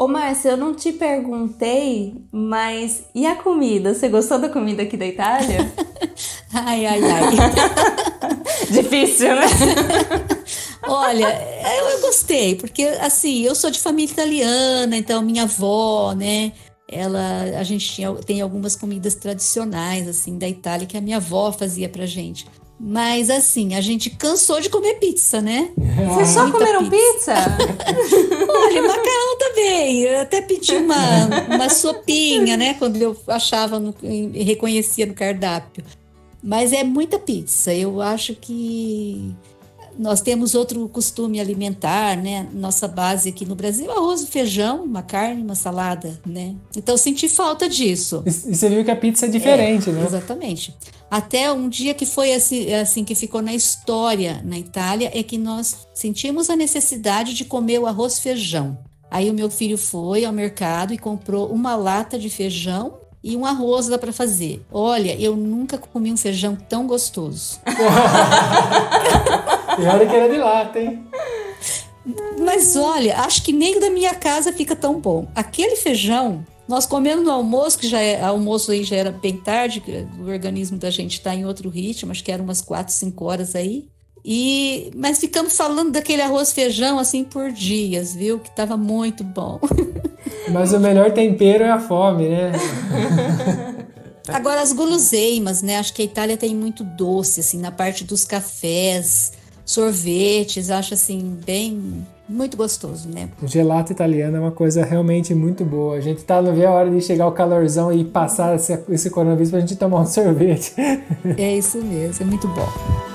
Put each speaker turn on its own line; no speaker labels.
Ô, Márcia, eu não te perguntei, mas e a comida? Você gostou da comida aqui da Itália?
ai, ai, ai.
Difícil, né?
Olha, eu, eu, gostei, porque assim, eu sou de família italiana, então minha avó, né? Ela, a gente tinha, tem algumas comidas tradicionais assim da Itália que a minha avó fazia pra gente. Mas assim, a gente cansou de comer pizza, né?
Vocês só comeram pizza?
pizza? Olha, macarrão também. Eu até pedi uma, uma sopinha, né? Quando eu achava, no, reconhecia no cardápio. Mas é muita pizza. Eu acho que nós temos outro costume alimentar, né? Nossa base aqui no Brasil, arroz feijão, uma carne, uma salada, né? Então senti falta disso.
E, você viu que a pizza é diferente,
é,
né?
Exatamente. Até um dia que foi assim, assim que ficou na história na Itália é que nós sentimos a necessidade de comer o arroz feijão. Aí o meu filho foi ao mercado e comprou uma lata de feijão e um arroz dá para fazer. Olha, eu nunca comi um feijão tão gostoso.
e olha que era de lata, hein?
Mas olha, acho que nem da minha casa fica tão bom. Aquele feijão nós comendo no almoço, que já é almoço aí já era bem tarde, o organismo da gente está em outro ritmo, acho que eram umas 4, 5 horas aí. E mas ficamos falando daquele arroz feijão assim por dias, viu? Que estava muito bom.
Mas o melhor tempero é a fome, né?
Agora as guloseimas, né? Acho que a Itália tem muito doce assim na parte dos cafés, sorvetes, acho assim bem muito gostoso, né?
O gelato italiano é uma coisa realmente muito boa. A gente tá no ver a hora de chegar o calorzão e passar esse, esse coronavírus pra gente tomar um sorvete.
É isso mesmo, é muito bom.